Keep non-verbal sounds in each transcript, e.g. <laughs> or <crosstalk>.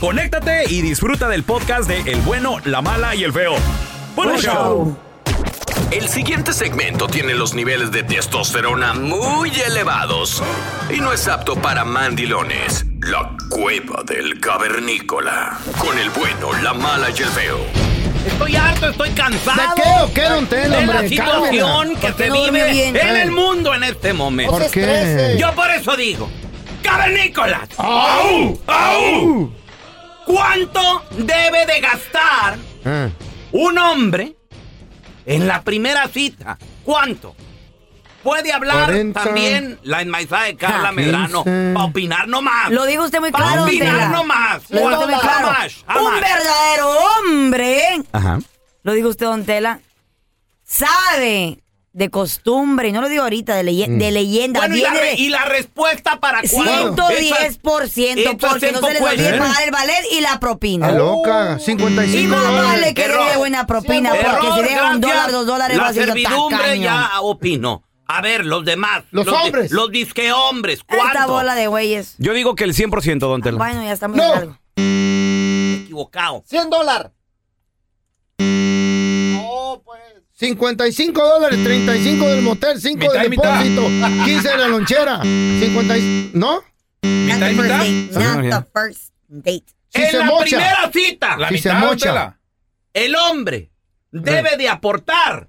conéctate y disfruta del podcast de El bueno, la mala y el feo. ¡Buen show! El siguiente segmento tiene los niveles de testosterona muy elevados y no es apto para mandilones. La cueva del cavernícola. Con el bueno, la mala y el feo. Estoy harto, estoy cansado. ¿De qué o qué, don Tela, De la hombre? situación Cálmela. que ¿Por qué se no durmió vive bien? en el mundo en este momento. ¿Por qué? Yo por eso digo, cavernícolas, ¡Au! ¡Au! ¿Cuánto debe de gastar Ah. un hombre en la primera cita? ¿Cuánto? Puede hablar 40. también la enmaizada de Carla Ja. Medrano 15. para opinar nomás. Lo dijo usted muy Para claro, don opinar nomás. Lo dijo usted muy How claro. much? How Un verdadero hombre, Ajá. lo dijo usted, don Tela, sabe de costumbre, y no lo digo ahorita, de, leye- de leyenda. Bueno, y la, y la respuesta para cuándo? 110%, Esas- porque no se les olvide tempo- pagar el ballet y la propina. Está loca, Y 55 más dólares. vale que deje buena propina, Error, porque si deja un dólar, dos dólares, va La a ser servidumbre ya opinó. A ver, los demás. Los di- hombres. Los disque hombres. Esta ¿Cuánto? bola de güeyes. Yo digo que el 100%, don Tela. Bueno, ya estamos No. en algo. Equivocado. 100 dólares. 55 dólares, 35 del motel, 5 Mitad del mitad. depósito, 15 de la lonchera, 50 y... ¿No? Not the y first mitad. date. Not the first date. Si en se la mocha. primera cita, La Si se mitad, don mocha. El hombre debe de aportar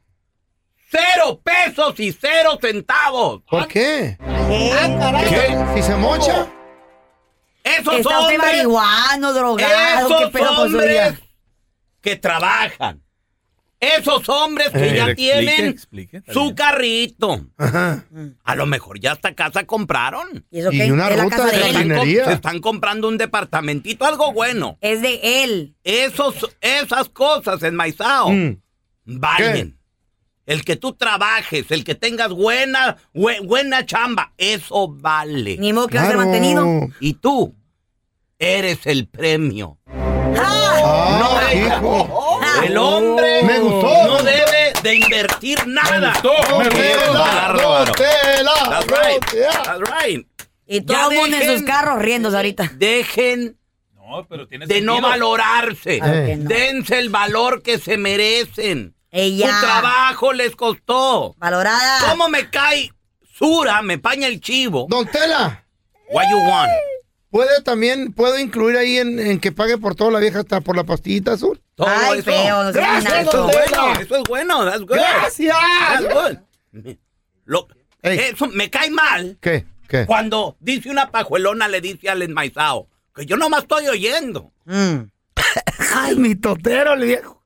cero pesos y cero centavos. ¿Por qué? ¿Qué? Si se mocha. Esos Está hombres, marihuano, drogado, qué esos hombres que trabajan. Esos hombres que Eh, ya explique, tienen explique, su carrito. Ajá. A lo mejor ya hasta casa compraron. ¿Y eso Y qué? una ¿Es la ruta casa de de Jardinería. se están comprando un departamentito, algo bueno. Es de él. Esos, esas cosas enmaizado Mm. valen. El que tú trabajes, el que tengas buena, bue- buena chamba, eso vale. Ni modo que va a ser Claro. mantenido. Y tú eres el premio. Ah, No, hijo. El hombre Me gustó. no debe de invertir nada. gustó, me gustó. That's right. That's right. Y todo el mundo en sus carros riéndose ahorita. Dejen No, pero tiene de no valorarse. No. Dense el valor que se merecen. Ella. Su trabajo les costó. Valorada. ¿Cómo me cae Sura? Me paña el chivo. Don Tela, What you want? ¿Puede también, puedo incluir ahí en, en que pague por toda la vieja hasta por la pastillita azul? Todo Ay, eso. feo, no Gracias. Eso es bueno. Eso es bueno. That's good. ¡Gracias! That's good. Lo- Ey. eso me cae mal ¿Qué? ¿Qué? cuando dice una pajuelona le dice al enmaizado. que yo nomás estoy oyendo. Mm. <laughs> Ay, mi totero, el viejo.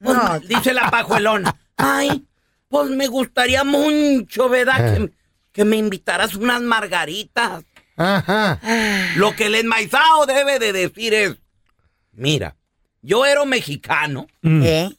Pues, No. dice la pajuelona. Ay, pues me gustaría mucho, ¿verdad? Eh. Que, que me invitaras unas margaritas. Ajá. Lo que el enmaizado debe de decir es, mira, yo era mexicano, ¿Eh?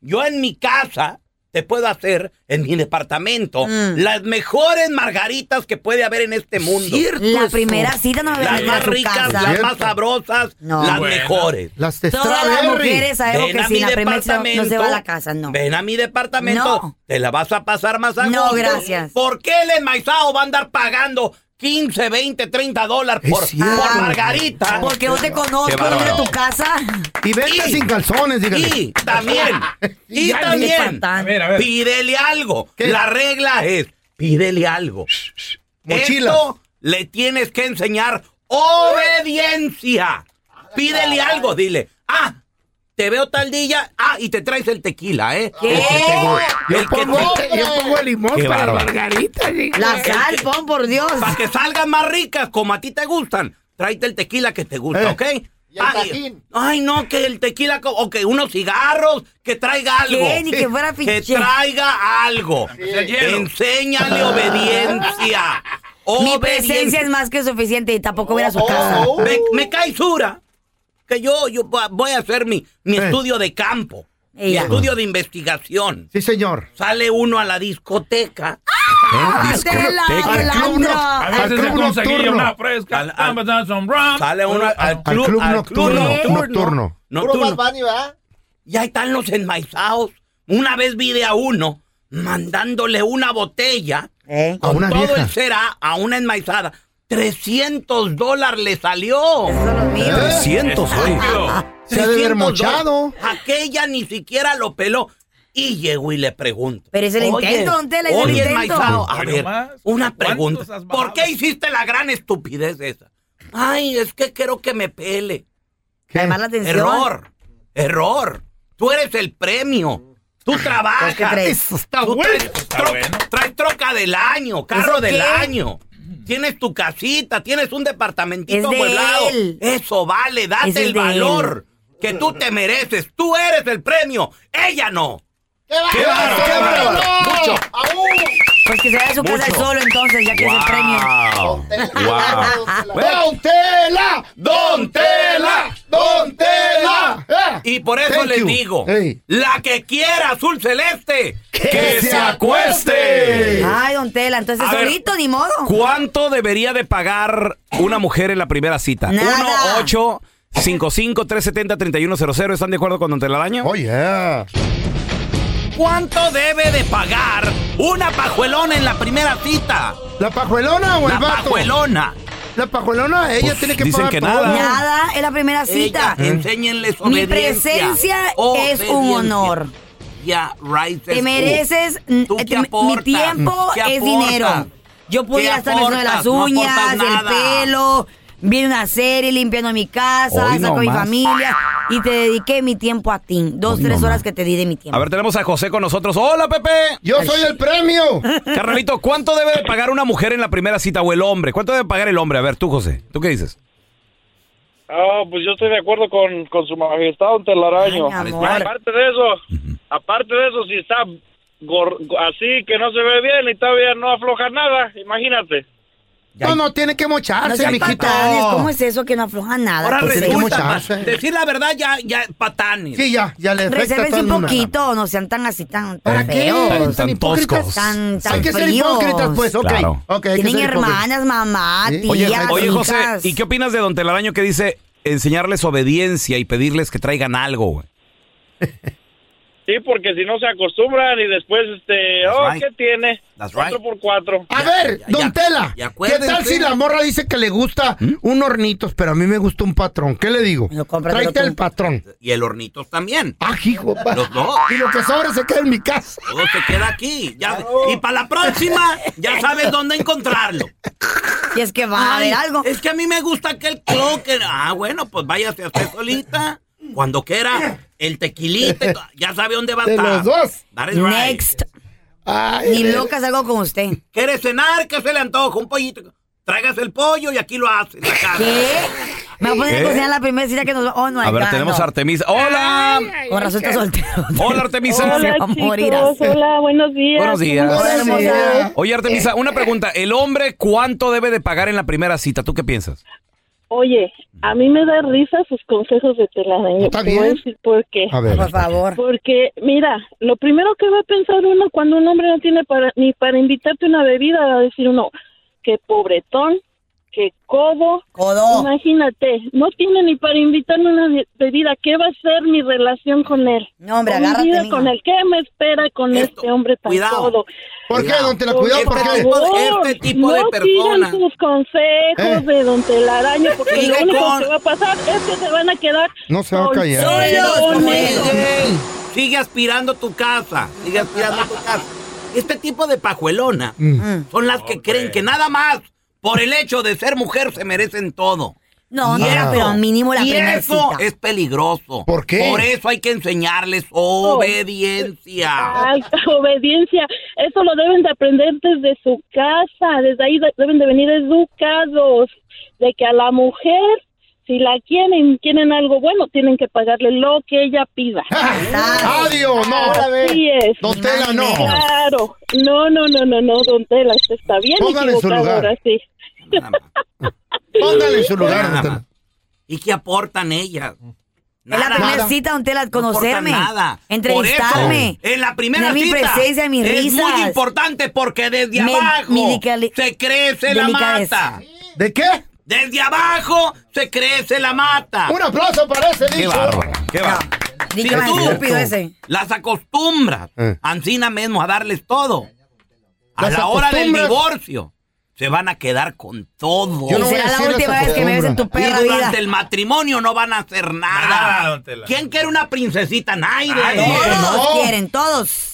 yo en mi casa te puedo hacer, en mi departamento, Mm. las mejores margaritas que puede haber en este mundo. La primera cita no me a Las a más tu ricas, casa. las más sabrosas, No. las Bueno. mejores. Las de Todas las mujeres sabemos Ven que a si mi la primera cita no se va a la casa, no. Ven a mi departamento, No. te la vas a pasar más a No, gusto. gracias. ¿Por qué el enmaizado va a andar pagando 15, 20, 30 dólares Es por, cierto. por margarita? Porque yo te conozco, no bárbaro. tu casa. Y vente Y- sin calzones, dígale. Y también, <laughs> y también. A ver, a ver. pídele algo. ¿Qué? La regla es, pídele algo. Mochilas. Esto le tienes que enseñar obediencia. Pídele algo, dile. Ah, te veo tal día. Ah, y te traes el tequila, ¿eh? ¿Qué? Yo El que pongo, te- yo pongo el limón Qué para la bárbaro. margarita. La sal, pon por Dios. Para que salgan más ricas como a ti te gustan. Tráete el tequila que te gusta, Eh. ¿ok? Ay, ay, no, que el tequila, o que unos cigarros, que traiga algo. ¿Qué? Ni que fuera Que traiga algo. Enséñale obediencia. Mi presencia es más que suficiente y tampoco voy a su casa. Me, me cae sura que yo, yo voy a hacer mi, mi Eh. estudio de campo, mi estudio de investigación. Sí, señor. Sale uno a la discoteca. ¡Ah, A veces se conseguía una fresca. Al- al- a some rum. Sale uno al, Al club, nocturno, nocturno. nocturno. Y ahí están los enmaizados. Una vez vi de a uno mandándole una botella ¿Eh? A con una todo vieja. el será a una enmaizada. 300 dólares le salió. Los míos. 300, güey. Se ha de haber 300 mochado. Aquella ni siquiera lo peló. Y llego y le pregunto. Pero es el "Oye, intento, don Tela, es el oye, intento". enmaizado, a ver, una ¿cuántos pregunta. ¿Por qué hiciste la gran estupidez esa? Ay, es que quiero que me pele. ¿Qué? Además la atención. Error, error. Tú eres el premio. Tú trabajas. ¿Qué crees? Eso está Tú bueno. traes, troca, bueno. traes troca del año, carro ¿Eso del qué? año. Tienes tu casita, tienes un departamentito Es de amueblado. él. Eso vale, Es date el el de valor que tú te mereces. Tú eres el premio, ella no. ¡Qué bárbaro, qué bárbaro! Mucho. Se vaya a su casa solo entonces, ya que es el premio. Wow. Wow. ¡Don Tela! ¡Don Tela! ¡Don Tela! Eh. Y por eso Thank les you. digo, la que quiera azul celeste, ¡Que se acueste! Ay, don Tela, entonces A ver. solito, ni modo. ¿Cuánto debería de pagar una mujer en la primera cita? Nada. 1 8 55 370 3100 ¿Están de acuerdo con Don Telaraño? Oh, yeah. ¿Cuánto debe de pagar una pajuelona en la primera cita? ¿La pajuelona o el La vato? pajuelona. La pajuelona, ella Pues, tiene que dicen pagar que todo. nada. Nada, es la primera cita. Ella, enséñenles Mi obediencia. presencia es un honor. Ya, right. Te mereces, ¿Tú eh, qué mi- tiempo ¿Qué es dinero. Yo pudiera ¿Qué estar haciendo las? No uñas, aportas el nada. pelo, viendo una serie, limpiando mi casa, Hoy saco a mi familia y te dediqué mi tiempo a ti. Dos, Hoy tres nomás. horas que te di de mi tiempo. A ver, tenemos a José con nosotros. Hola, Pepe. Yo soy el premio. <laughs> Carnalito, ¿cuánto debe de pagar una mujer en la primera cita o el hombre? ¿Cuánto debe pagar el hombre? A ver, tú, José. ¿Tú qué dices? Ah, pues yo estoy de acuerdo con, con su majestad, don Telaraño. Ay. Aparte de eso, aparte de eso, si está así que no se ve bien y todavía no afloja nada, imagínate. No, no, tiene que No mocharse, sean mijito. patanes, ¿cómo es eso que no afloja nada? Ahora Pues, resulta, decir la verdad ya, ya patanes. Sí, ya, ya le Resérvense un poquito, no sean tan así, tan, ¿Para tan qué? feos. Tan- Tan toscos. hipócritas. Tan, tan Hay que ser fríos. hipócritas, pues, ok. Claro. ok, hay que Tienen hermanas, mamá, Sí. tías, Oye, oye, José. ¿y qué opinas de Don Telaraño que dice enseñarles obediencia y pedirles que traigan algo, güey? <laughs> Sí, porque si no se acostumbran y después, este, That's oh, right. ¿qué tiene? That's Cuatro right. por cuatro. A Ya, ver, ya, don ya. Tela, ¿qué tal si la morra dice que le gusta un hornitos, pero a mí me gusta un patrón? ¿Qué le digo? No, Tráete el patrón. Y el hornitos también. Ah, hijo. Los dos. Y lo que sobra se queda en mi casa. Todo se queda aquí. Ya- y para la próxima, ya sabes dónde encontrarlo. Y es que va a haber algo. Es que a mí me gusta aquel cloque. Ah, bueno, pues váyase a hacer solita. Cuando quiera, el tequilita, ya sabe dónde va a De estar. los dos. That is right. Next. Ay, Ni de- loca salgo con usted. ¿Quiere cenar? ¿Qué se le antoja? Un pollito. Tráigase el pollo y aquí lo hace en la casa. ¿Qué? Me voy a poner ¿Eh? a cocinar la primera cita que nos va. Oh, no, A ver, tenemos a <laughs> Artemisa. ¡Hola! Con razón está soltero. Hola, Artemisa. Se va a morir así. Hola, buenos días. Buenos días. ¿Cómo están Hola, ustedes? hermosa. Oye, Artemisa, una pregunta. ¿El hombre cuánto debe de pagar en la primera cita? ¿Tú qué piensas? Oye, a mí me da risa sus consejos de telaraña. ¿Está Te voy a bien? decir por qué. A ver. Por favor. Porque, mira, lo primero que va a pensar uno cuando un hombre no tiene para, ni para invitarte una bebida, va a decir uno, que pobretón, que codo. Codo. Imagínate, no tiene ni para invitarme una be- bebida. ¿Qué va a ser mi relación con él? No, hombre, Con agárrate, vida con él. ¿Qué me espera con Esto, este hombre tan cuidado. codo? ¿Por qué, don Tela? Cuidado, Por ¿por qué? favor. Este tipo de no persona. sigan sus consejos Eh. de don Telaraño, porque Sigue lo único con- que va a pasar es que se van a quedar No se va a callar. Sigue aspirando tu casa. Sigue aspirando tu casa. Este tipo de pajuelona Mm. son las que creen que nada más por el hecho de ser mujer se merecen todo. No, no, eso- pero mínimo la y eso cita. es peligroso. ¿Por qué? Por eso hay que enseñarles obediencia. Ay, <laughs> obediencia, eso lo deben de aprender desde su casa, desde ahí de- deben de venir educados, de que a la mujer, si la quieren, quieren algo bueno, tienen que pagarle lo que ella pida. <laughs> Adiós, no. Así es. Don Tela, no. Claro, no, no, no, no, no, don Tela, usted está bien Póngale equivocado lugar. ahora sí. Nada. <laughs> Póngale en su lugar, Nada más. ¿Y qué aportan ellas? Es la Nada. primera Nada. cita, don Tela, No conocerme. nada. Entrevistarme. Por eso, en la primera mi cita presencia, mis es risas. muy importante porque desde Me- abajo se crece la mata. ¿De qué? Desde abajo se crece la mata. Un aplauso para ese ¡Qué dicho. bárbaro! ¡Qué bárbaro! Si tú estúpido ese. las acostumbras, Eh. Ancina mismo, a darles todo. A Las la hora del divorcio, se van a quedar con todo. Yo no será la última vez que me ves en tu perra y vida. durante el matrimonio no van a hacer nada. ¿Quién quiere una princesita? Todos no. quieren, todos.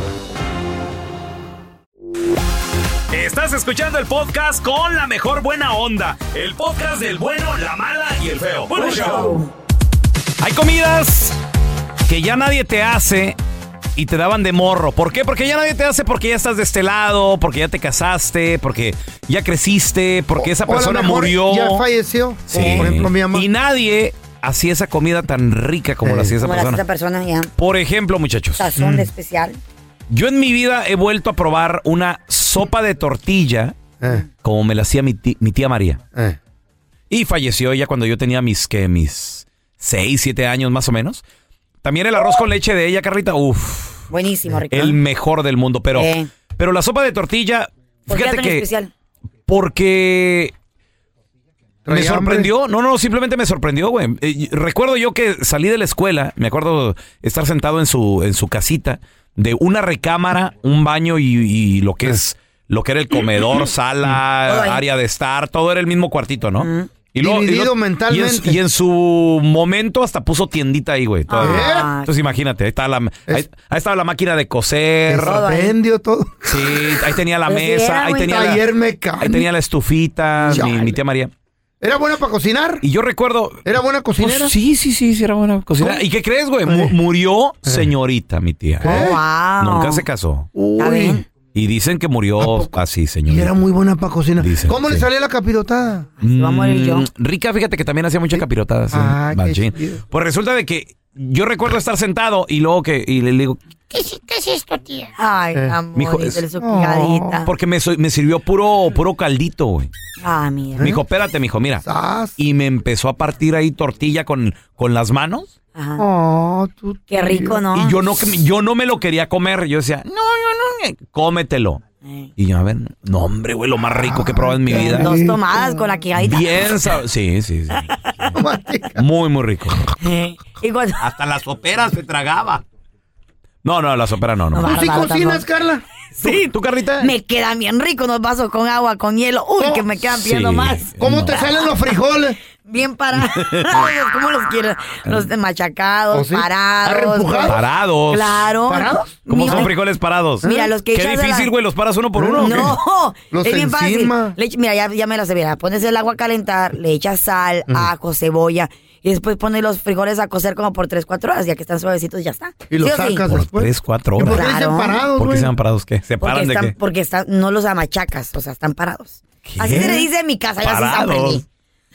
Estás escuchando el podcast con la mejor buena onda. El podcast del bueno, la mala y el feo. Bueno, show. Hay comidas que ya nadie te hace y te daban de morro. ¿Por qué? Porque ya nadie te hace porque ya estás de este lado, porque ya te casaste, porque ya creciste, porque esa O a lo persona murió. Ya falleció. Sí. Por ejemplo mi mamá. Y nadie hacía esa comida tan rica como la hacía esa Como la persona. esa persona, ya. Por ejemplo, muchachos. Sazón de especial. Yo en mi vida he vuelto a probar una sopa de tortilla Eh, como me la hacía mi, mi tía María. eh. Y falleció ella cuando yo tenía mis, ¿qué? Mis 6, 7 años más o menos. También el arroz con leche de ella, Carlita, uff, Buenísimo, rico. el mejor del mundo. Pero, Eh. pero la sopa de tortilla, ¿Por qué fíjate tan que... especial? Porque me ¿Traía sorprendió, no, no, simplemente me sorprendió, güey. Eh, recuerdo yo que salí de la escuela, me acuerdo estar sentado en su, en su casita, de una recámara, un baño y, y lo que es, lo que era el comedor, <laughs> sala, área de estar, todo era el mismo cuartito, ¿no? Y Dividido y mentalmente. Y en, y en su momento hasta puso tiendita ahí, güey. todavía. Ah. Entonces imagínate, ahí estaba la, ahí, ahí estaba la máquina de coser. Vendió todo. Sí, ahí tenía la sí, mesa, era, ahí güey. tenía, la, Taller ahí tenía la estufita, mi, mi tía María. ¿Era buena para cocinar? Y yo recuerdo. ¿Era buena cocinera? Pues sí, sí, sí, sí, era buena cocinera. ¿Cómo? ¿Y qué crees, güey? Mu- Eh. murió señorita, mi tía. ¿Qué? wow. Nunca se casó. ¿Está Uy. Y dicen que murió así, Y señorita. era muy buena para cocinar. Dicen, ¿Cómo le salía la capirotada? Se va a morir yo. Mm, Rica, fíjate que también hacía mucha capirotada. sí, Ah, qué machín. chido. Pues resulta de que yo recuerdo estar sentado y luego que y le digo, Ay, Eh. amor, Mijo, es- su porque me, me sirvió puro, puro caldito, güey. Ah, mira. Me dijo, espérate, mijo, mira. Sas. Y me empezó a partir ahí tortilla con, con las manos. Ajá. Oh, tú- Qué rico, ¿no? Y yo no, yo no me lo quería comer. Yo decía, no, yo no, eh, cómetelo. Eh. Y yo, a ver, no, hombre, güey, lo más rico que he probado en mi vida. Dos tomadas con la quijadita. Bien, sí, sí, sí. <laughs> Muy, muy rico. Eh, Y cuando... Hasta las soperas se tragaba. No, no, la sopera no, no. No, ¿Tú sí cocinas. Carla? Sí, ¿tú, Carlita? Me quedan bien ricos unos vasos con agua, con hielo. Uy, Oh, que me quedan pidiendo sí. más. ¿Cómo No. te salen los frijoles? <laughs> Bien parados. <laughs> ¿Cómo los quiero? Los machacados, ¿Oh, sí? parados. Parados. Claro. ¿Parados? ¿Cómo Mira, son frijoles parados? Mira, los que Qué la- difícil, güey, los paras uno por uno. No, Los es bien encima. fácil. Le mira, ya, ya me la sé. Mira, pones el agua a calentar, le echas sal, ajo, cebolla y después pones los frijoles a cocer como por 3, 4 horas. Ya que están suavecitos, ya está. Y los ¿Sí sí? sacas Por después. tres, cuatro ¿Y por qué horas. Claro. parados, ¿Por qué han parados? ¿Qué? ¿Se Porque paran de están, qué? porque están, no los amachacas, o sea, están parados. ¿Qué? Así se le dice en mi casa, yo así Parados. aprendí.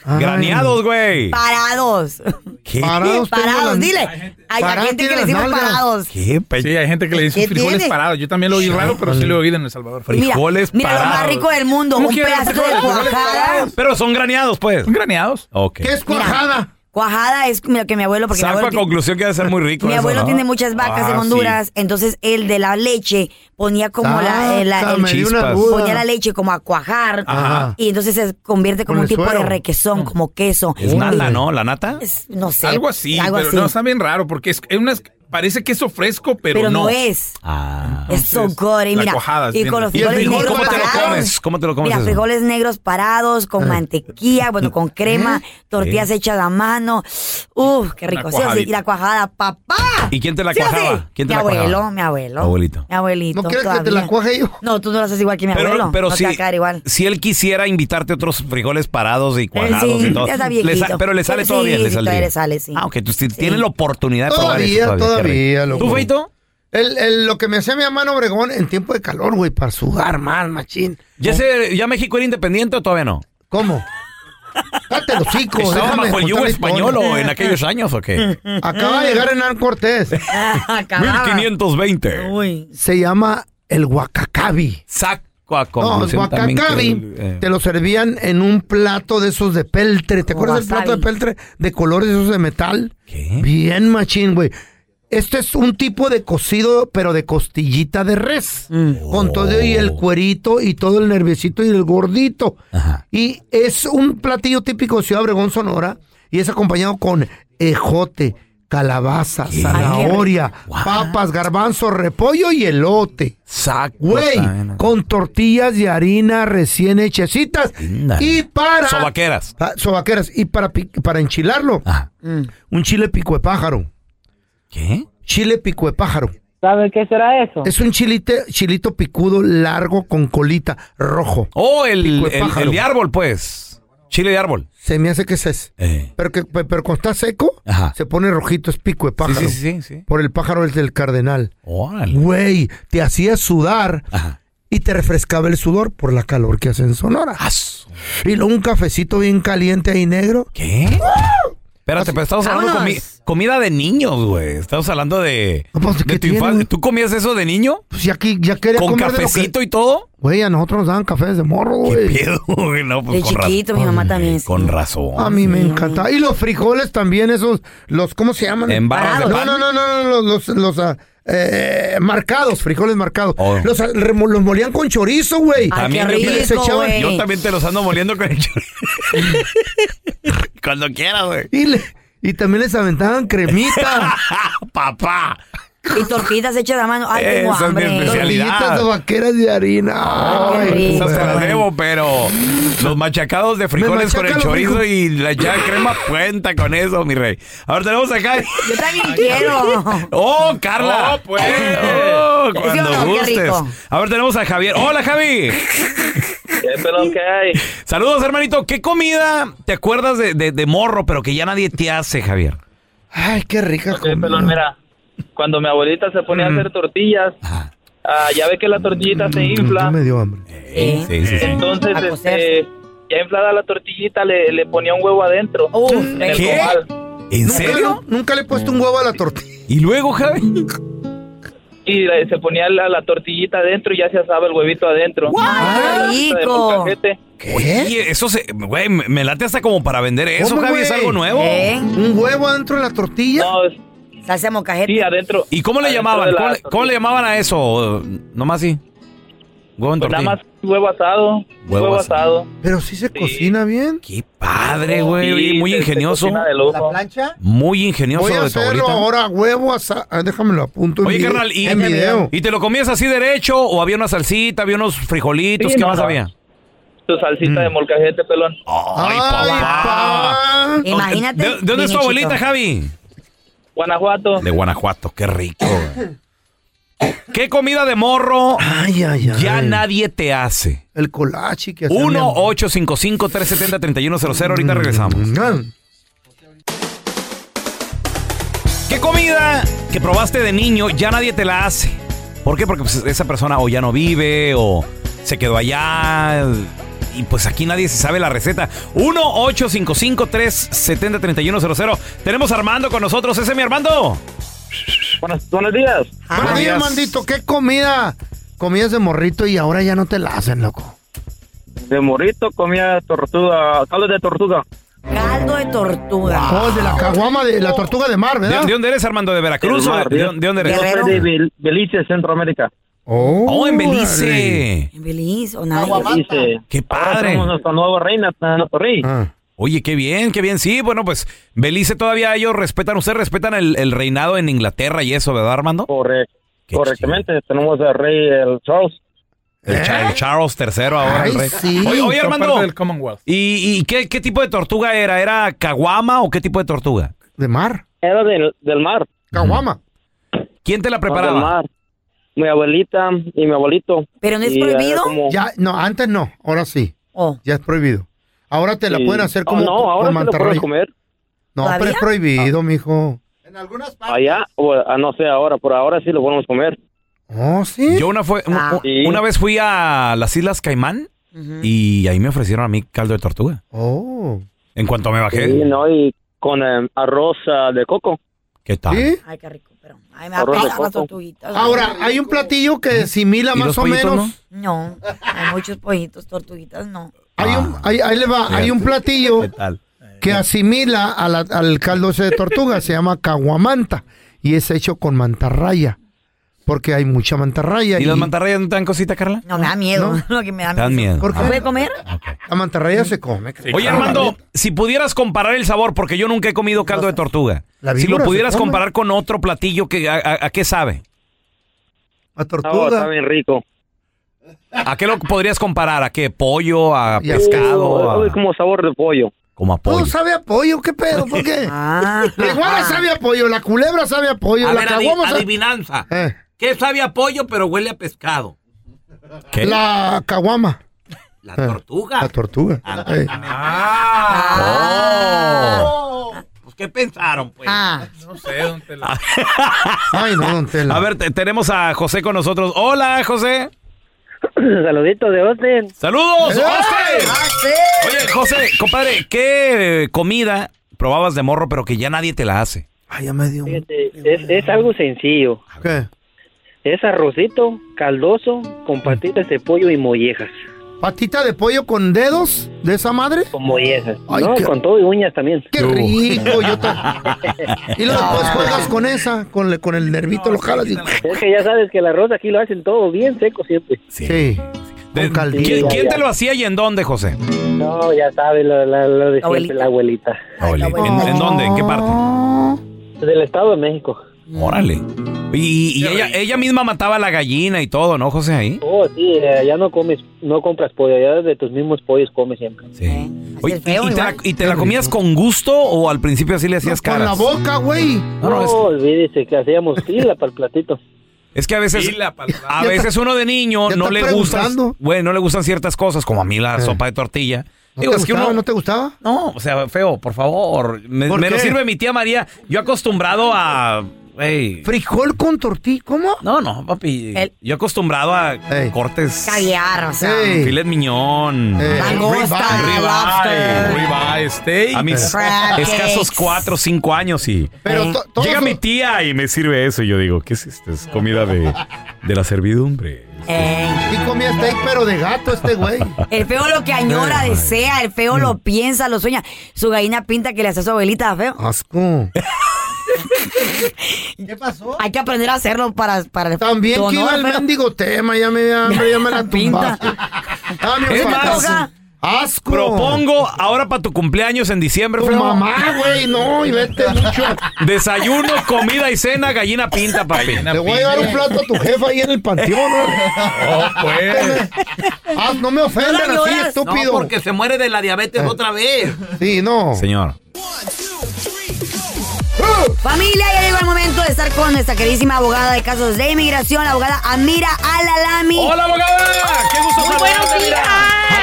Ay. Graneados, güey. Parados. ¿Qué? Parados. parados, dile. Hay Parados gente que le decimos parados. ¿Qué? pe- Sí, hay gente que le dice ¿Qué frijoles tiene? parados. Yo también lo oí raro, pero sí lo he oído en El Salvador. Mira, Frijoles mira lo más parados. rico del mundo, ¿Cómo un pedacito de frijoles? Frijoles cuajada. parados. Pero son graneados, pues. ¿Son graneados? Ok. ¿Qué es cuajada? Cuajada es lo que mi abuelo, porque mi Saco abuelo, a conclusión que debe ser muy rico mi eso, abuelo ¿no? tiene muchas vacas Ah, en Honduras, entonces el de la leche ponía como la, el- la- el- Chispas. duda. ponía la leche como a cuajar Ajá. y entonces se convierte como un el tipo de requesón, como queso. Es nata, ¿no? ¿La nata? Es- no sé. Algo así, algo pero así. no, está bien raro porque es, es unas, parece queso fresco, pero, pero no. es. Ah. Es so Entonces, good. Y la mira, cuajada es y bien con los rica. ¿Y el frijoles frijol negros cómo te lo parados. comes? ¿Cómo te lo comes Mira, eso? frijoles negros parados con mantequilla, bueno, con crema, ¿Eh? tortillas hechas a mano. Uf, qué rico. Sí, y la cuajada, papá. ¿Y quién te la ¿Sí cuajaba? ¿Quién te mi la abuelo, cuajaba? mi abuelo. Abuelito. Mi abuelito. ¿No quieres que te la cuaje yo? No, tú no lo haces igual que mi abuelo. Pero, no si, te igual. si él quisiera invitarte otros frijoles parados y cuajados sí, y todo. pero le sale todavía, sí, le sale. Ah, ok, tú tienes la oportunidad de probar Todavía, eso. Todavía, loco. ¿Tú, Feito? El, el- lo que me hacía mi hermano Obregón en tiempo de calor, güey, para sudar mal, machín. ¿Ya, se- ¿Ya México era independiente o todavía no? ¿Cómo? Cállate los hocico, ¿Estaba bajo el yugo español o en aquellos años o qué? Acaba de llegar Hernán Cortés. Acababa. 1520. Uy. Se llama el guacacabi. Saco a No, el guacacabi eh, te lo servían en un plato de esos de peltre. ¿Te acuerdas del plato de peltre de colores esos de metal? ¿Qué? Bien machín, güey. Este es un tipo de cocido, pero de costillita de res. Con todo y el cuerito y todo el nerviecito y el gordito. Ajá. Y es un platillo típico de Ciudad Obregón, Sonora. Y es acompañado con ejote, calabaza, zanahoria, papas, garbanzo, repollo y elote. Saco. Güey, con tortillas de harina recién hechecitas. Y para... Sobaqueras. Ah, sobaqueras. Y para, para enchilarlo, Ajá. un chile pico de pájaro. ¿Qué? Chile pico de pájaro. ¿Sabe qué será eso? Es un chilite, chilito picudo largo con colita rojo. Oh, el, de el, pájaro. el de árbol, pues. Chile de árbol. Se me hace que ese es. Eh. Pero, que, pe- pero cuando está seco, Ajá. se pone rojito, es pico de Sí, pájaro. sí, sí, sí. Por el pájaro es del cardenal. Órale. Güey, te hacía sudar Ajá. y te refrescaba el sudor por la calor que hace en Sonora. Ah, Y luego un cafecito bien caliente ahí negro. ¿Qué? Espérate, pero estamos hablando de comi- comida de niños, güey. Estamos hablando de, No, pues, de ¿qué tu infancia. ¿Tú comías eso de niño? Pues ya, aquí, ya quería ¿Con comer de lo que- cafecito y todo? Güey, a nosotros nos daban cafés de morro, ¿Qué güey. pedo, <laughs> güey? No, pues De con chiquito, razón. mi mamá también. sí. Con razón. A mí me encanta. Y los frijoles también, esos, los, ¿cómo se llaman? En barras de no, pan. no, no, no, no, los, los, los, ah, eh, marcados, frijoles marcados. Oh. Los, ah, remo- los molían con chorizo, güey. Ay, qué rico, echaban- güey. Yo también te los ando moliendo con el chorizo. <laughs> Cuando quieras, güey. Y, le- y también les aventaban cremita. <laughs> Papá. Y tortillas hechas a mano. Ay, tengo Esa es mi hambre. especialidad. Tortillitas de vaqueras de harina. Ay, qué rico. Esas te las debo, pero los machacados de frijoles con el machaca chorizo y la echada de crema cuenta con eso, mi rey. Ahora tenemos acá. Yo también quiero. ¡Oh, Carla! Oh, pues. Oh, ¿Sí o cuando no? Qué gustes. rico. A ver, tenemos a Javier. ¡Hola, Javi! ¿Qué pelón que hay? Saludos, hermanito. ¿Qué comida te acuerdas de, de- de morro, pero que ya nadie te hace, Javier? Ay, qué rica ¿Qué pelón? Mira, cuando mi abuelita se ponía a hacer tortillas, ah, ya ve que la tortillita se infla. Me dio hambre. Sí, sí, sí. Entonces, este, ya inflada la tortillita, le, le ponía un huevo adentro. en el ¿Qué? comal. ¿En ¿Nunca, serio? Nunca le he puesto un huevo a la tortilla. <laughs> ¿Y luego, Javi? Y le- se ponía la, la tortillita adentro y ya se asaba el huevito adentro. ¡Ay, qué De rico! molcajete. Oye, eso se. Güey, me me late hasta como para vender eso, ¿Cómo, Javi. ¿Es güey? algo nuevo? ¿Eh? ¿Un huevo adentro de la tortilla? No, es- Salsa de molcajete. sí, adentro. ¿Y cómo le llamaban? ¿Cómo le, cómo le llamaban a eso? Nomás así. Huevo en Pues nada tortilla. más huevo asado. Huevo Huevo, asado. asado. Pero sí se cocina bien. Qué padre, güey. Oye, muy se- se ingenioso. cocina de lujo. plancha? Muy ingenioso Voy a de tu hacerlo abuelita. ahora, huevo asado. Ah, déjame lo apunto en, Oye, video- carnal, ¿y, en video. ¿y te lo comías así derecho o había una salsita, había unos frijolitos? Sí, ¿Qué no, más no. había? Tu salsita de molcajete, pelón. ¡Ay, Ay, papá! pa. Imagínate. ¿De, de dónde es tu bien abuelita, hechito. Javi? Guanajuato. De Guanajuato, qué rico. güey. <coughs> ¿Qué comida de morro Ay, ay, ay. ya nadie te hace? El colachi que hacía mi abuela. 1-855-370-3100. Ahorita regresamos. Mm. ¿Qué comida que probaste de niño ya nadie te la hace? ¿Por qué? Porque pues, esa persona o ya no vive o se quedó allá y pues aquí nadie se sabe la receta. 1-855-370-3100. Tenemos a Armando con nosotros. ¿Ese es mi Armando? Buenos, buenos días. Buenos días, días. mandito. ¿Qué comida comías de morrito y ahora ya no te la hacen, loco? De morrito comía tortuga, caldo de tortuga. Caldo de tortuga. Oh, de la caguama, de la tortuga de mar, ¿De, ¿verdad? de dónde eres, Armando? ¿De Veracruz o de, mar, de- dónde eres? Yo Guerrero. soy de Bel- Belice, Centroamérica. Oh, Oh, en. Belice. En Belice o nada. Belice. ¡Qué Ahora padre! somos nuestra nueva reina, nuestro rey. Ah. Oye, qué bien, qué bien. Sí, bueno, pues Belice todavía ellos respetan, ustedes respetan el, el reinado en Inglaterra y eso, ¿verdad, Armando? Correcto. Qué Correctamente, tenemos al rey, el Charles. El, el Charles III ahora, Ay, el rey. sí. Oye, oye, Armando, del Commonwealth. ¿y, y qué, qué tipo de tortuga era? ¿Era caguama o qué tipo de tortuga? De mar. Era del, del mar. Caguama. ¿Quién te la no, del preparaba? mar. Mi abuelita y mi abuelito. Pero no es Y prohibido. como- Ya, no, antes no, ahora sí. Oh. Ya es prohibido. Ahora te la Sí. pueden hacer Oh, como no, con ahora lo comer. No, ¿Todavía? pero es prohibido, mijo. Allá, o ah, no sé ahora, por ahora sí lo podemos comer. Oh, sí. Yo una, fue, Ah. un- Sí. una vez fui a las Islas Caimán y ahí me ofrecieron a mí caldo de tortuga. Oh. En cuanto me bajé, Sí, no, y con eh, arroz ah, de coco. ¿qué tal? ¿Sí? Ay, qué rico. Pero, ay, me tortuguitas. Ahora, hay un platillo que simila ¿Y más o menos. No, hay muchos pollitos, tortuguitas, no. Hay un, ahí, ahí le va, hay un platillo que asimila a la- al caldo ese de tortuga, se llama caguamanta y es hecho con mantarraya, porque hay mucha mantarraya. ¿Y las mantarrayas no te dan cosita, Carla? No, me da miedo. <laughs> Lo que me da Te dan miedo. ¿Por ¿Se qué? puede comer? La mantarraya se come. Oye, Armando, si pudieras comparar el sabor, porque yo nunca he comido caldo de tortuga. La Si lo pudieras comparar con otro platillo, que, a, a- a qué sabe? A Oh, tortuga. está bien rico. ¿A qué lo podrías comparar? ¿A qué? ¿Pollo? ¿A pescado? A- es como sabor de pollo. como a Todo pollo. sabe a pollo, ¿qué pedo? ¿Por qué? Ah. <laughs> La iguana sabe a pollo, la culebra sabe a pollo, A la ver, adi- sabe... adivinanza. Eh, ¿Qué sabe a pollo pero huele a pescado? ¿Qué? la caguama, La Eh, tortuga. la tortuga. Ah, Eh. Ah. Pues, ¿qué pensaron, pues? Ah. No sé, don Tela. <laughs> Ay, no, don Tela. A ver, te- tenemos a José con nosotros. Hola, José. <coughs> Saludito de Austin. ¡Saludos! ¡Eh! Ah. Oye, José, compadre, ¿qué comida probabas de morro pero que ya nadie te la hace? Ay, ya me dio... un- Es, es algo sencillo. ¿Qué? Es arrocito caldoso con patitas de pollo y mollejas. ¿Patita de pollo con dedos de esa madre? Con mollejas. Ay, no, qué- con todo y uñas también. ¡Qué rico! Yo ta- <laughs> y luego después juegas con esa, con, le- con el nervito, lo jalas y... Es que ya sabes que el arroz aquí lo hacen todo bien seco siempre. Sí. De- Con caldillo. ¿Quién, ya, quién ya. te lo hacía y en dónde, José? No, ya sabes lo, lo- lo de siempre, Abuelita. la abuelita. ¿En, en dónde? ¿En qué parte? Del Estado de México. Órale. Y, y ella, ella misma mataba la gallina y todo, ¿no, José? Ahí. Oh, sí, eh, ya no comes, no compras pollo, ya de tus mismos pollos comes siempre. Sí. Así Oye, ¿y, y te la, igual. y te la comías con gusto o al principio así le hacías Con la caras? boca, güey. No, no, es- olvídese que hacíamos fila para el platito. Es que a veces, a veces uno de niño Ya no está le preguntando. gustan, bueno, no le gustan ciertas cosas, como a mí la Eh. sopa de tortilla. ¿No Digo, te es que gustaba? uno, ¿No te gustaba? no, o sea, feo, por favor. Me, ¿Por me lo qué? sirve mi tía María. Yo acostumbrado a, güey, Frijol con tortilla, ¿cómo? no, no, papi. El- Yo acostumbrado a cortes, Caviar, o sea. Filet miñón, Langosta, ribeye. Ribeye, steak. a mis Crab escasos cakes. cuatro o cinco años y Pero to- todo llega mi tía y me sirve eso y yo digo, ¿qué es esto? Es comida de, de la servidumbre. Eh, Sí comía steak, pero de gato este güey. el feo lo que añora, Ay. desea, el feo lo piensa, lo sueña. Su gallina pinta que le hace a su abuelita, feo. Asco. <laughs> ¿Qué pasó? Hay que aprender a hacerlo para, para el También que iba el mendigo tema, ya me, ya, me- ya me la <laughs> Pinta. Es más, Asco. Propongo ahora para tu cumpleaños en diciembre, Tu feo. mamá, güey, no, y vete mucho. Desayuno, comida y cena, gallina pinta, papi. Le voy a llevar un plato a tu jefa ahí en el panteón, ¿no? Oh, pues. Ah, no me ofendan así. No, estúpido. porque se muere de la diabetes otra vez. Sí, no. Señor. Familia, ya llegó el momento de estar con nuestra queridísima abogada de casos de inmigración, la abogada Amira Alalami. ¡Hola, abogada! ¡Qué gusto Muy buenos mira!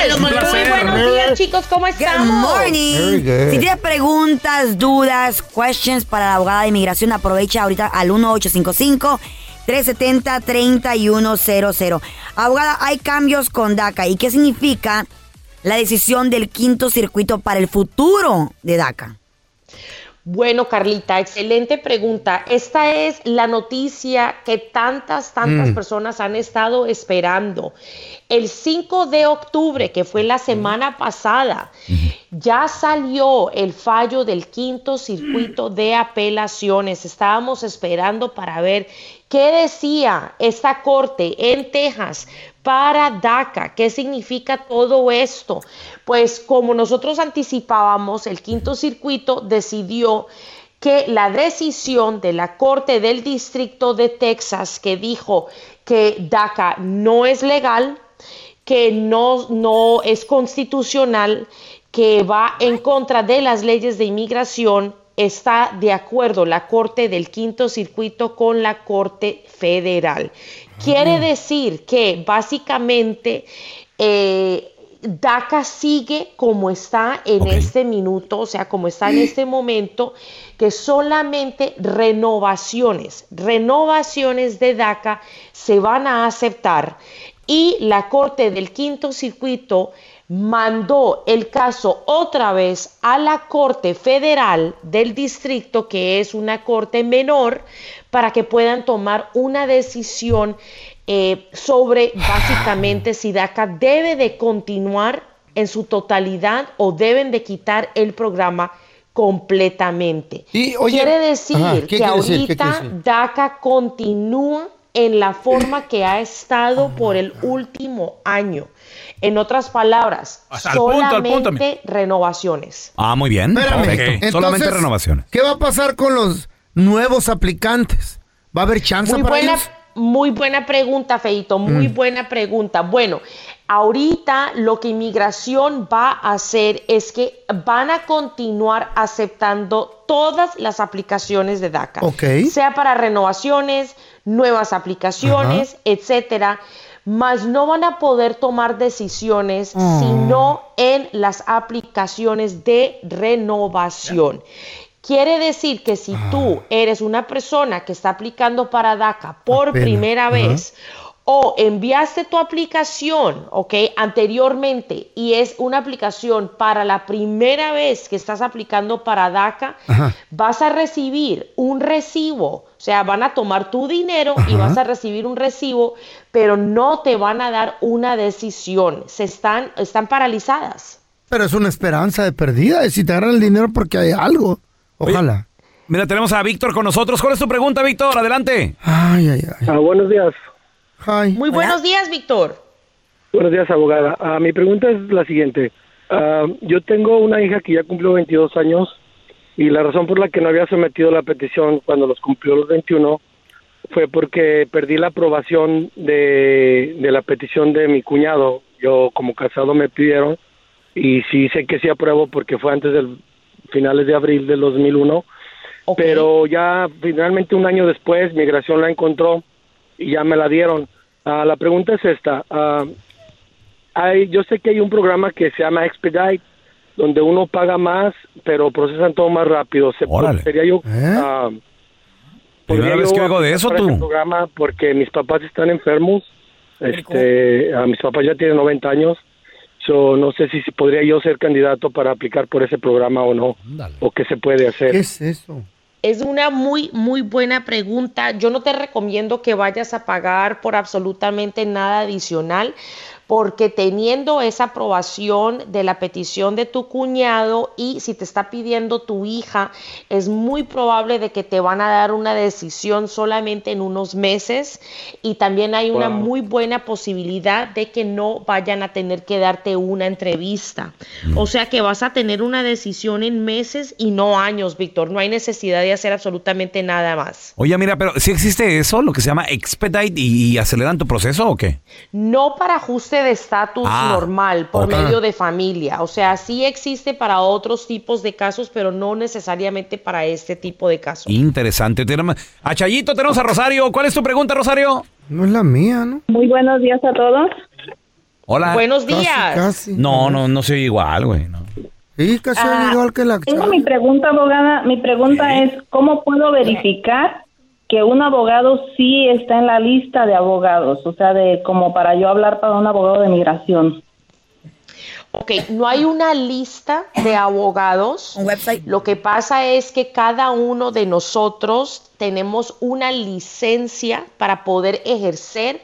días. Muy buenos días, chicos. ¿Cómo Good estamos? morning. Good. Si tienes preguntas, dudas, questions para la abogada de inmigración, aprovecha ahorita al 1855 370 3100. Abogada, hay cambios con DACA. ¿Y qué significa la decisión del quinto circuito para el futuro de DACA? Bueno, Carlita, excelente pregunta. Esta es la noticia que tantas, tantas personas han estado esperando. El 5 de octubre, que fue la semana pasada, ya salió el fallo del quinto circuito de apelaciones. Estábamos esperando para ver qué decía esta corte en Texas para DACA. ¿Qué significa todo esto? Pues como nosotros anticipábamos, el quinto circuito decidió que la decisión de la Corte del Distrito de Texas que dijo que DACA no es legal, que no, no es constitucional, que va en contra de las leyes de inmigración, está de acuerdo la Corte del Quinto Circuito con la Corte Federal. Quiere decir que básicamente eh, DACA sigue como está en este minuto, o sea, como está en este momento, que solamente renovaciones, renovaciones de DACA se van a aceptar y la Corte del Quinto Circuito mandó el caso otra vez a la Corte Federal del Distrito, que es una corte menor, para que puedan tomar una decisión eh, sobre básicamente si DACA debe de continuar en su totalidad o deben de quitar el programa completamente. Y, oye, quiere decir ajá, ¿qué que ahorita decir? DACA continúa en la forma que ha estado por el último año. En otras palabras, O sea, al punto, al solamente punto, renovaciones. Ah, muy bien. Espérame. Entonces, Solamente renovaciones. ¿Qué va a pasar con los nuevos aplicantes? ¿Va a haber chance Muy para buena, ellos? muy buena pregunta, Feito, muy Mm. buena pregunta. Bueno, ahorita lo que inmigración va a hacer es que van a continuar aceptando todas las aplicaciones de DACA, Ok. sea para renovaciones, nuevas aplicaciones, etcétera. Mas no van a poder tomar decisiones Mm. sino en las aplicaciones de renovación. Quiere decir que si tú eres una persona que está aplicando para DACA por Apenas, primera ajá. vez o enviaste tu aplicación, ¿ok? Anteriormente y es una aplicación para la primera vez que estás aplicando para DACA, Ajá. vas a recibir un recibo, o sea, van a tomar tu dinero y vas a recibir un recibo, pero no te van a dar una decisión, se están, están paralizadas. Pero es una esperanza de perdida. Si te agarran el dinero porque hay algo. Ojalá. Mira, tenemos a Víctor con nosotros. ¿Cuál es tu pregunta, Víctor? Adelante. Ay, ay, ay. Ah, buenos días. Muy buenos días, Víctor. Buenos días, abogada. Ah, mi pregunta es la siguiente. Ah, yo tengo una hija que ya cumplió 22 años y la razón por la que no había sometido la petición cuando los cumplió los 21 fue porque perdí la aprobación de, de la petición de mi cuñado. Yo como casado me pidieron y sí sé que sí apruebo porque fue antes del finales de abril del 2001. Ok. Pero ya finalmente un año después migración la encontró y ya me la dieron. Ah, la pregunta es esta. ah, hay, yo sé que hay un programa que se llama Expedite, donde uno paga más, pero procesan todo más rápido. Se, Órale. Sería yo... ah, Primera podría vez que oigo de aplicar eso, tú. programa porque mis papás están enfermos. Este, a mis papás ya tienen 90 años. So, no sé si, si podría yo ser candidato para aplicar por ese programa o no. O qué se puede hacer. es eso? Es una muy, muy buena pregunta. Yo no te recomiendo que vayas a pagar por absolutamente nada adicional, porque teniendo esa aprobación de la petición de tu cuñado y si te está pidiendo tu hija, es muy probable de que te van a dar una decisión solamente en unos meses y también hay una Wow. muy buena posibilidad de que no vayan a tener que darte una entrevista. O sea que vas a tener una decisión en meses y no años, Víctor. No hay necesidad de hacer absolutamente nada más. Oye, mira, pero si existe eso, lo que se llama expedite y, y aceleran tu proceso o qué? No para ajuste de estatus Ah, normal por medio de familia. O sea, sí existe para otros tipos de casos, pero no necesariamente para este tipo de casos. Interesante. Tenemos- A Chayito tenemos a Rosario. ¿Cuál es tu pregunenta, Rosario? No es la mía, ¿no? Muy buenos días a todos. Hola. Buenos días. casi. No, no, no soy igual, güey. no. Sí, casi Ah, igual que la Tengo mi pregunta, abogada. Mi pregunta es, ¿cómo puedo verificar que un abogado sí está en la lista de abogados? O sea, de como para yo hablar para un abogado de migración. Ok, no hay una lista de abogados. Lo que pasa es que cada uno de nosotros tenemos una licencia para poder ejercer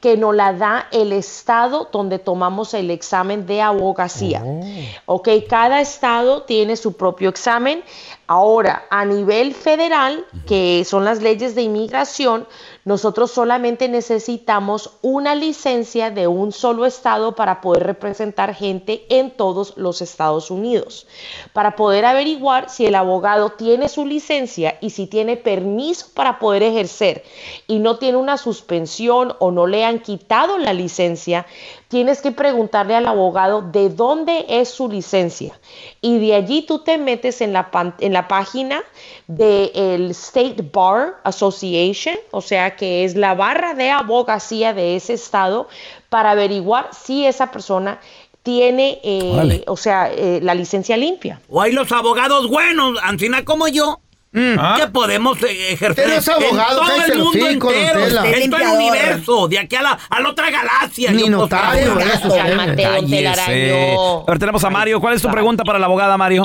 que nos la da el estado donde tomamos el examen de abogacía. Ok, cada estado tiene su propio examen. Ahora, a nivel federal, que son las leyes de inmigración, nosotros solamente necesitamos una licencia de un solo estado para poder representar gente en todos los Estados Unidos. Para poder averiguar si el abogado tiene su licencia y si tiene permiso para poder ejercer y no tiene una suspensión o no le han quitado la licencia, tienes que preguntarle al abogado de dónde es su licencia. Y de allí tú te metes en la, pan- en la página del State Bar Association, o sea que es la barra de abogacía de ese estado, para averiguar si esa persona tiene, eh, o sea, eh, la licencia limpia. O hay los abogados buenos, Ancina como yo. Que podemos eh, ejercer abogado, en todo el mundo entero, en todo el universo, de aquí a la, a la otra galaxia. Ni notario, ser abogado. eso, Cálmate, don Cállese. telaraño. A ver, tenemos a Mario. ¿Cuál es tu pregunta para la abogada, Mario?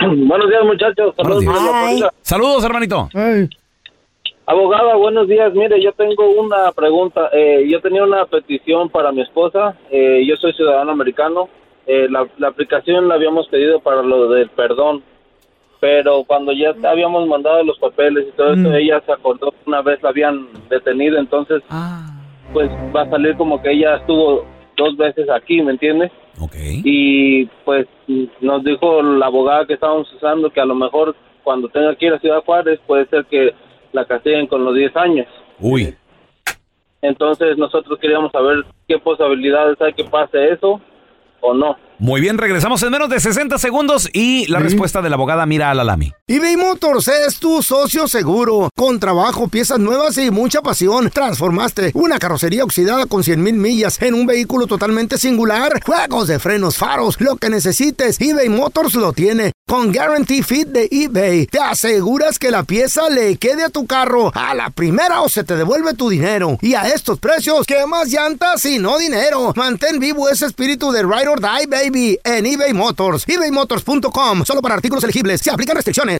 Buenos días, muchachos. Saludos. la Florida. Saludos, hermanito. Abogada, buenos días. Mire, yo tengo una pregunta. Eh, yo tenía una petición para mi esposa. Eh, yo soy ciudadano americano. Eh, la, la aplicación la habíamos pedido para lo del perdón. Pero cuando ya habíamos mandado los papeles y todo eso, ella se acordó que una vez la habían detenido. Entonces, pues va a salir como que ella estuvo dos veces aquí, ¿me entiendes? Y pues nos dijo la abogada que estábamos usando que a lo mejor cuando tenga que ir a Ciudad Juárez puede ser que la castiguen con los 10 años. Uy. Entonces nosotros queríamos saber qué posibilidades hay que pase eso o no. Muy bien, regresamos en menos de 60 segundos y la respuesta de la abogada Mira Alalami. eBay Motors es tu socio seguro. Con trabajo, piezas nuevas y mucha pasión. Transformaste una carrocería oxidada con 100 mil millas en un vehículo totalmente singular. Juegos de frenos, faros, lo que necesites, eBay Motors lo tiene. Con Guarantee Fit de eBay, te aseguras que la pieza le quede a tu carro a la primera o se te devuelve tu dinero. Y a estos precios, ¿qué más llantas y no dinero? Mantén vivo ese espíritu de Ride or Die, baby, en eBay Motors. ebaymotors.com. Solo para artículos elegibles. Se aplican restricciones.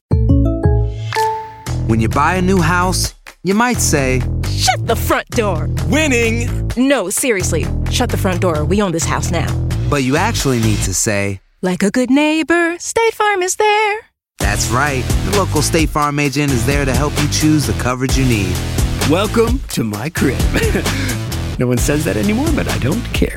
When you buy a new house, you might say, Shut the front door. Winning. No, seriously. Shut the front door. We own this house now. but you actually need to say, Like a good neighbor, State Farm is there. That's right. The local State Farm agent is there to help you choose the coverage you need. Welcome to my crib. <laughs> no one says that anymore, but I don't care.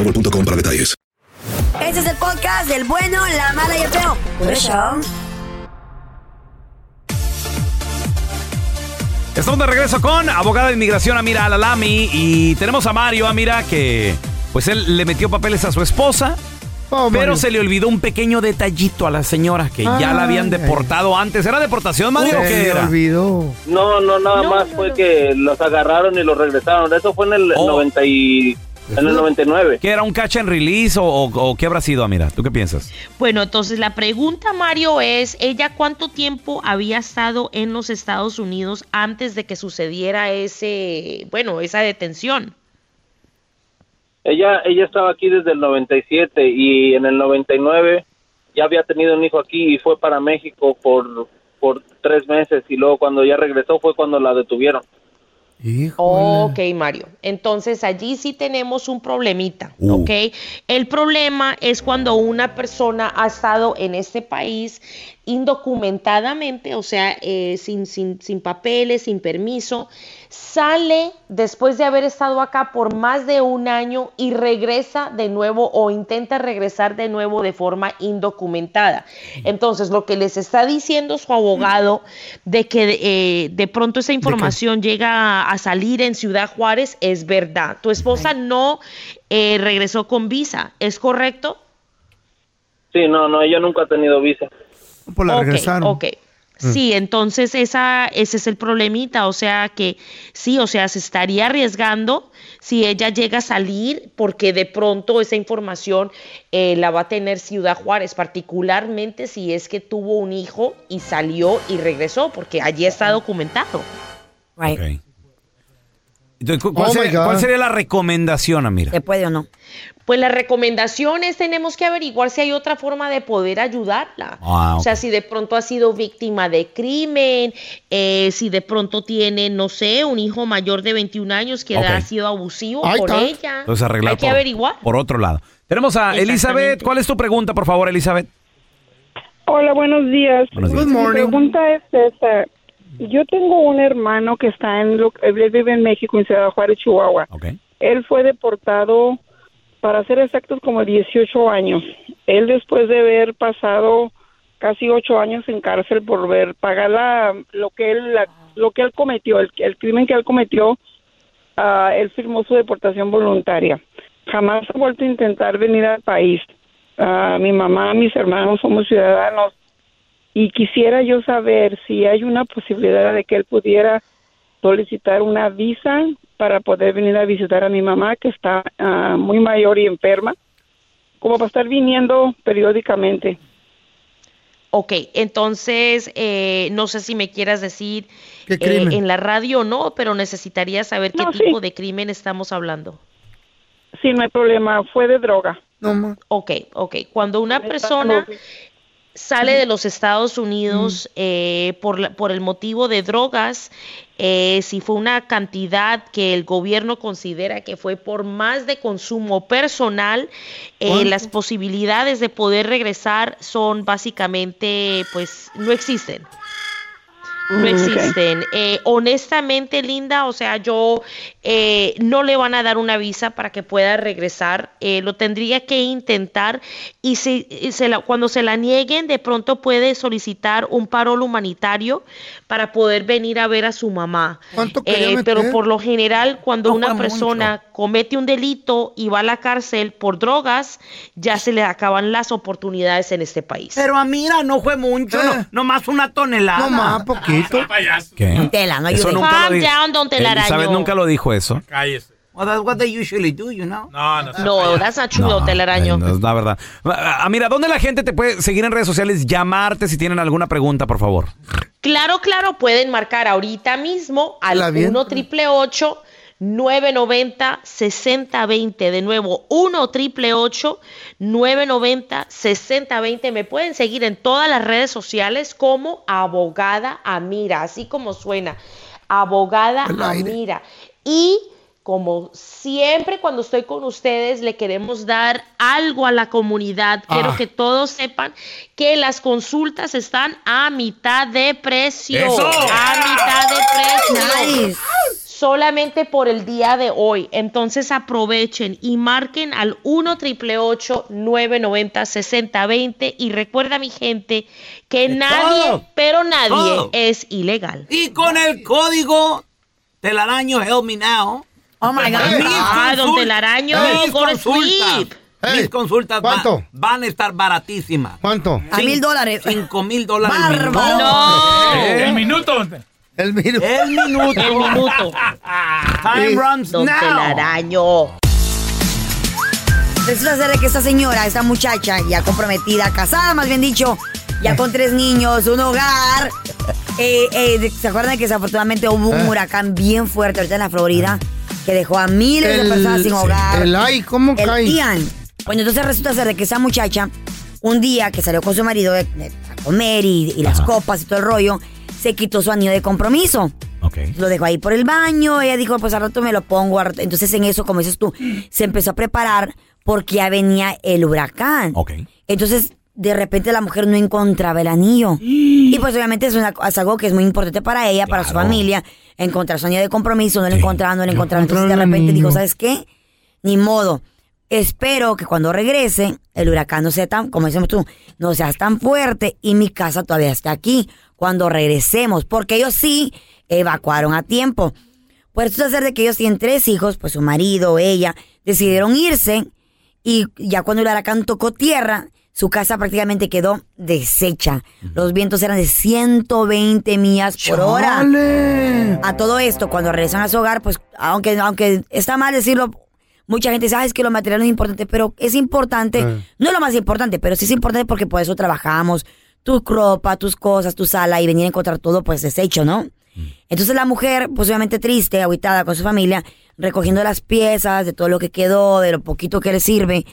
boostmobile.com para detalles. Este es el podcast del bueno, la mala y el feo. Por eso. Estamos de regreso con abogada de inmigración Amira Alalami y tenemos a Mario Amira que pues él le metió papeles a su esposa, pero se le olvidó un pequeño detallito a la señora que ya la habían Ay. deportado antes. ¿Era deportación, Mario, o Se qué me era? olvidó. No, no, nada más fue que los agarraron y los regresaron. Eso fue en el Oh. 90 y, en el 99. ¿Qué era un catch and release o, o- o qué habrá sido, Amira? ¿Tú qué piensas? Bueno, entonces la pregunta, Mario, es, ¿ella cuánto tiempo había estado en los Estados Unidos antes de que sucediera ese, bueno, esa detención? Ella, ella estaba aquí desde el 97 y en el 99 ya había tenido un hijo aquí y fue para México por, por tres meses y luego cuando ya regresó fue cuando la detuvieron. Ok, Mario. Entonces allí sí tenemos un problemita, Uh. ¿ok? El problema es cuando una persona ha estado en este país indocumentadamente, o sea, eh, sin, sin, sin papeles, sin permiso, sale después de haber estado acá por más de un año y regresa de nuevo o intenta regresar de nuevo de forma indocumentada. Entonces, lo que les está diciendo su abogado de que eh, de pronto esa información llega a salir en Ciudad Juárez es verdad. Tu esposa no eh, regresó con visa, ¿es correcto? Sí, no, no, ella nunca ha tenido visa. Pues la Ok, regresaron. ok. Sí, entonces esa, ese es el problemita, o sea que sí, o sea, se estaría arriesgando si ella llega a salir porque de pronto esa información eh, la va a tener Ciudad Juárez, particularmente si es que tuvo un hijo y salió y regresó, porque allí está documentado. Ok. Entonces, ¿cu- ¿cuál, Oh sería, cuál sería la recomendación, Amira? ¿Se puede o no? Pues las recomendaciones tenemos que averiguar si hay otra forma de poder ayudarla. Ah, O sea, si de pronto ha sido víctima de crimen, eh, si de pronto tiene, no sé, un hijo mayor de 21 años que ha sido abusivo Ahí por está. ella. Entonces arreglar hay que por, averiguar. por otro lado. Tenemos a Elizabeth. ¿Cuál es tu pregunta, por favor, Elizabeth? Hola, buenos días. Buenos días. Mi Good morning. pregunta es esta. Yo tengo un hermano que está en, lo, él vive en México, en Ciudad Juárez, Chihuahua. Él fue deportado, para ser exactos, como 18 años. Él después de haber pasado casi 8 años en cárcel por ver, pagar la, lo que él, la- lo que él cometió, el, el crimen que él cometió, ah, él firmó su deportación voluntaria. Jamás ha vuelto a intentar venir al país. Ah, mi mamá, mis hermanos somos ciudadanos y quisiera yo saber si hay una posibilidad de que él pudiera solicitar una visa para poder venir a visitar a mi mamá que está ah, muy mayor y enferma, como para estar viniendo periódicamente. Ok, entonces eh, no sé si me quieras decir ¿Qué eh, en la radio o no, pero necesitaría saber qué No, tipo de crimen estamos hablando. Sí, no hay problema, fue de droga. Ok, ok. Cuando una persona sale de los Estados Unidos eh, por, la- por el motivo de drogas, eh, si fue una cantidad que el gobierno considera que fue por más de consumo personal, eh, las posibilidades de poder regresar son básicamente, pues, no existen. No Mm, existen. Eh, honestamente, Linda, o sea, yo eh, no le van a dar una visa para que pueda regresar. Eh, lo tendría que intentar y si, cuando se la nieguen, de pronto puede solicitar un parol humanitario para poder venir a ver a su mamá. Eh, pero por lo general, cuando No una mucho. persona comete un delito y va a la cárcel por drogas, ya se le acaban las oportunidades en este país. Pero a mira, no fue mucho, no, nomás una tonelada. No más, poquito. ¿Qué? Tela, no Eso nunca lo dijo. down, don Telaraño. Elizabeth nunca lo dijo eso. Cállese. Well, that's what they usually do, you know. No, no. No, that's not true, don Telaraño. Eh, No, es la verdad. Ah, mira, ¿dónde la gente te puede seguir en redes sociales? Llamarte si tienen alguna pregunta, por favor. Claro, claro, pueden marcar ahorita mismo al La bien. 1 triple 990-6020. De nuevo, 1 triple 990-6020. Me pueden seguir en todas las redes sociales como Abogada Amira, así como suena. Abogada Amira. Y como siempre cuando estoy con ustedes, le queremos dar algo a la comunidad. Quiero Ah. que todos sepan que las consultas están a mitad de precio. ¡Eso! A mitad de precio. Nice. Solamente por el día de hoy. Entonces aprovechen y marquen al 1 triple 990 6020 y recuerda mi gente que nadie, todo. pero nadie Todo. es ilegal. Y con el código telaraño Help Me Now. Oh my God. mis Ah, don Telaraño, mis go to consultas, sleep. mis consultas va- ¿Cuánto? van a estar baratísimas. ¿Cuánto? A mil dólares. Cinco mil dólares. Bárbaro. No. Eh, El minuto. El minuto. El minuto. El minuto. Time Sí. runs Don now. Telaraño. Resulta ser de que esta señora, esta muchacha, ya comprometida, casada, más bien dicho, ya con tres niños, un hogar. eh, eh, de- ¿Se acuerdan que desafortunadamente hubo un Eh. huracán bien fuerte ahorita en la Florida que dejó a miles de personas sin hogar? El ay, ¿cómo El cae? Ian. Bueno, entonces resulta ser de que esa muchacha, un día que salió con su marido de- de- a comer y, y las copas y todo el rollo, se quitó su anillo de compromiso. Ok. Lo dejó ahí por el baño. Ella dijo, pues al rato me lo pongo. al rato- Entonces en eso, como dices tú, se empezó a preparar porque ya venía el huracán. Ok. Entonces, de repente la mujer no encontraba el anillo. <gasps> Y pues obviamente es, una- es algo que es muy importante para ella, para su Claro. familia. Encontrar su anillo de compromiso, no lo encontraba, no lo encontraba. Entonces de repente dijo. ¿sabes qué? Ni modo. Espero que cuando regrese, el huracán no sea tan, como decimos tú, no sea tan fuerte y mi casa todavía está aquí cuando regresemos. Porque ellos sí evacuaron a tiempo. Pues esto hacer de que ellos tienen tres hijos, pues su marido, ella, decidieron irse y ya cuando el huracán tocó tierra, su casa prácticamente quedó deshecha. Los vientos eran de 120 millas por hora. ¡Chale! A todo esto, cuando regresan a su hogar, pues aunque, aunque está mal decirlo, mucha gente sabe que lo material no es importante, pero es importante, Eh. no es lo más importante, pero sí es importante porque por eso trabajamos, tu ropa, tus cosas, tu sala y venir a encontrar todo pues deshecho, ¿no? Entonces la mujer, pues obviamente triste, aguitada con su familia, recogiendo las piezas de todo lo que quedó, de lo poquito que le sirve.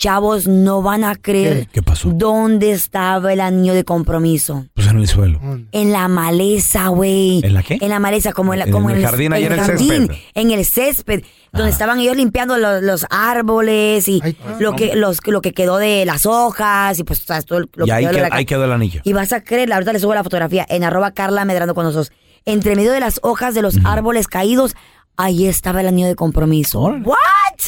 Chavos, no van a creer ¿Qué pasó? dónde estaba el anillo de compromiso. Pues en el suelo. En la maleza, güey. ¿En la qué? En la maleza, como en, la, En como el jardín, ahí en el césped. Ah. En el césped, donde estaban ellos limpiando los, los árboles y lo que los lo que quedó de las hojas y pues ¿sabes? todo lo Y que ahí, quedó huracán. ahí quedó el anillo. Y vas a creer, ahorita le subo la fotografía en arroba Carla Medrano con nosotros. Entre medio de las hojas de los árboles caídos, ahí estaba el anillo de compromiso. ¿What?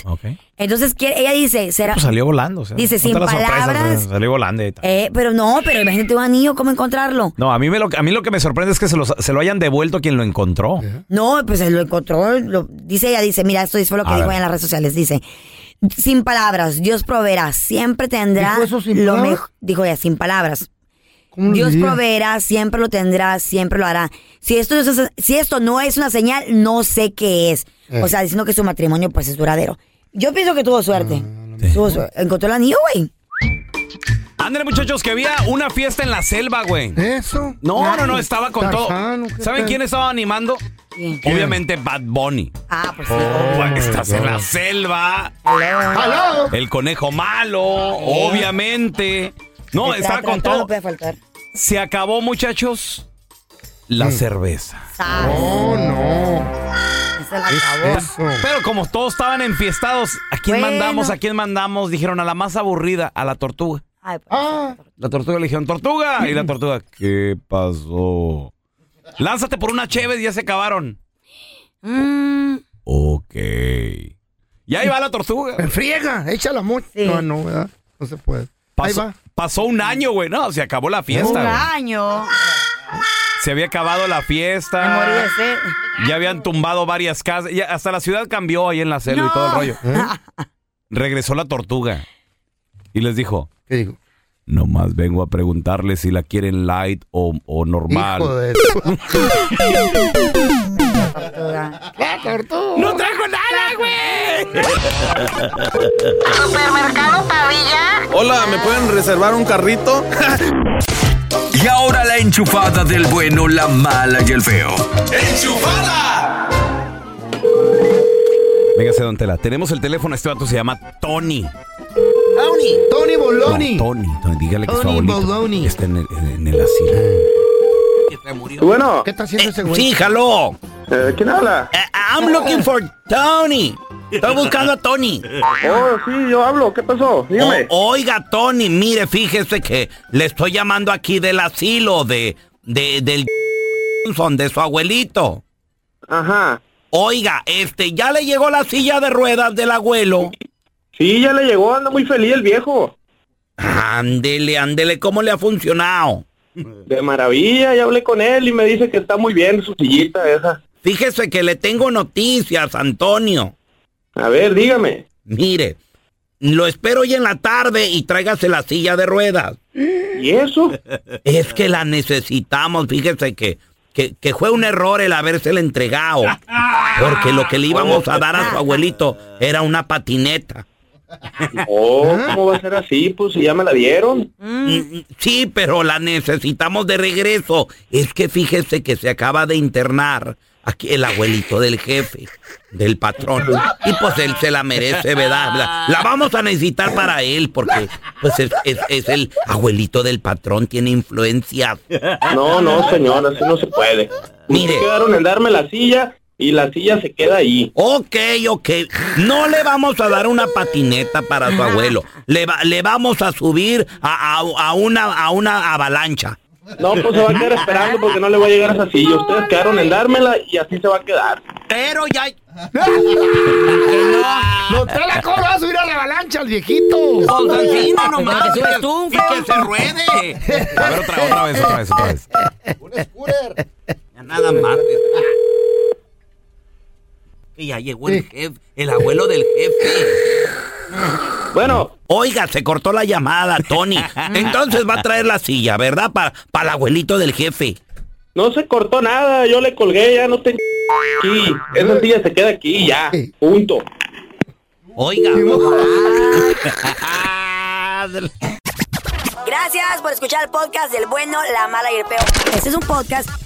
Ok. Entonces, ¿qué- ella dice, será... Pues salió volando. o sea, Dice, sin palabras. Salió volando. y tal. Eh, pero no, pero imagínate un anillo, ¿cómo encontrarlo? No, a mí, me lo, a mí lo que me sorprende es que se, los- se lo hayan devuelto quien lo encontró. No, pues él lo encontró. lo- dice ella, dice, mira, esto fue lo que A dijo ella en las redes sociales. Dice, sin palabras, Dios proveerá, siempre tendrá ¿Dijo eso sin lo mejor. Dijo ella, sin palabras. ¿Cómo lo Dios diría? proveerá, siempre lo tendrá, siempre lo hará. Si esto, no es- si esto no es una señal, no sé qué es. Eh. O sea, diciendo que su matrimonio pues es duradero. Yo pienso que tuvo suerte. Tuvo suerte. Encontró el anillo, güey. Ándale, muchachos, que había una fiesta en la selva, güey. ¿Eso? No, no, no, estaba con todo. Tarzán, ¿o qué ¿Saben quién estaba animando? Obviamente Bad Bunny. Ah, pues sí. Oh, estás en la selva. ¡Aló! El conejo malo, obviamente. No, tra- con No todo. puede faltar. Se acabó, muchachos, la cerveza. Oh, no. Se la acabó. Pero como todos estaban enfiestados, ¿a quién Bueno. mandamos? ¿A quién mandamos? Dijeron a la más aburrida, a la tortuga. Ay, pues, Ah, La tortuga le dijeron, tortuga. Y la tortuga, ¿qué pasó? Lánzate por una chévere y ya se acabaron. mm, Ok. Y ahí va la tortuga. en friega, échala mucho. Sí. No, no, ¿verdad? No se puede. Ahí Pasó, va. Pasó un año, güey. No, se acabó la fiesta, un güey. año. Se había acabado la Me morí de fiesta. sed. Ya habían tumbado varias casas. Ya hasta la ciudad cambió ahí en la selva y todo el rollo. Regresó la tortuga. Y les dijo, ¿Qué digo? nomás vengo a preguntarles si la quieren light o, o normal. Hijo de eso. <laughs> Tortuga. ¡La tortuga! ¡No trajo nada, güey! Supermercado Pavilla. Hola, ¿me pueden reservar un carrito? <laughs> Y ahora la enchufada del bueno, la mala y el feo. ¡Enchufada! Véngase, don Tela. Tenemos el teléfono. Este vato se llama Tony. Tony. Tony Boloni. No, Tony. Tony, dígale que Tony abuelito Boloni. está en el, en el asilo. Que se murió. Bueno. ¿Qué está haciendo ese güey? Sí, jaló. Eh, ¿Quién habla? Eh, I'm looking for Tony. Estoy buscando a Tony. Oh, sí, yo hablo. ¿Qué pasó? Dígame. O- oiga, Tony, mire, fíjese que le estoy llamando aquí del asilo de, de del de su abuelito. Ajá. Oiga, este, ya le llegó la silla de ruedas del abuelo. Sí, ya le llegó. Anda muy feliz el viejo. Ándele, ándele, ¿cómo le ha funcionado? De maravilla. Ya hablé con él y me dice que está muy bien su sillita esa. Fíjese que le tengo noticias, Antonio. A ver, dígame. Mire, lo espero hoy en la tarde y tráigase la silla de ruedas. ¿Y eso? Es que la necesitamos, fíjese que, que, que fue un error el habérsela entregado. Porque lo que le íbamos a dar a su abuelito era una patineta. Oh, ¿cómo va a ser así? Pues si ya me la dieron. Mm, Sí, pero la necesitamos de regreso. Es que fíjese que se acaba de internar aquí el abuelito del jefe, del patrón. Y pues él se la merece, ¿verdad? La, la vamos a necesitar para él porque pues es, es- es el abuelito del patrón, tiene influencia. No, no, señor, así no se puede. Mire. Mire. quedaron en darme la silla y la silla se queda ahí. Ok, ok. No le vamos a dar una patineta para su abuelo. Le, va- le vamos a subir a, a- a una, a una avalancha. No, pues se va a quedar esperando porque no le va a llegar esa silla. Ustedes quedaron en dármela y así se va a quedar. Pero ya... No te la cómo va a subir a la avalancha el viejito. No, nomás, Que y subes tú, y que se ruede. A ver, otra, otra vez, otra vez, otra vez. Ya nada más. Que ya llegó el jefe, el abuelo del jefe. Bueno. Oiga, se cortó la llamada, Tony. <laughs> Entonces va a traer la silla, ¿verdad? Para el abuelito del jefe. No se cortó nada, yo le colgué, ya no tengo aquí. Esa silla se queda aquí, ya. Punto. Oiga. Gracias por escuchar el podcast del bueno, la mala y el peor. Este es un podcast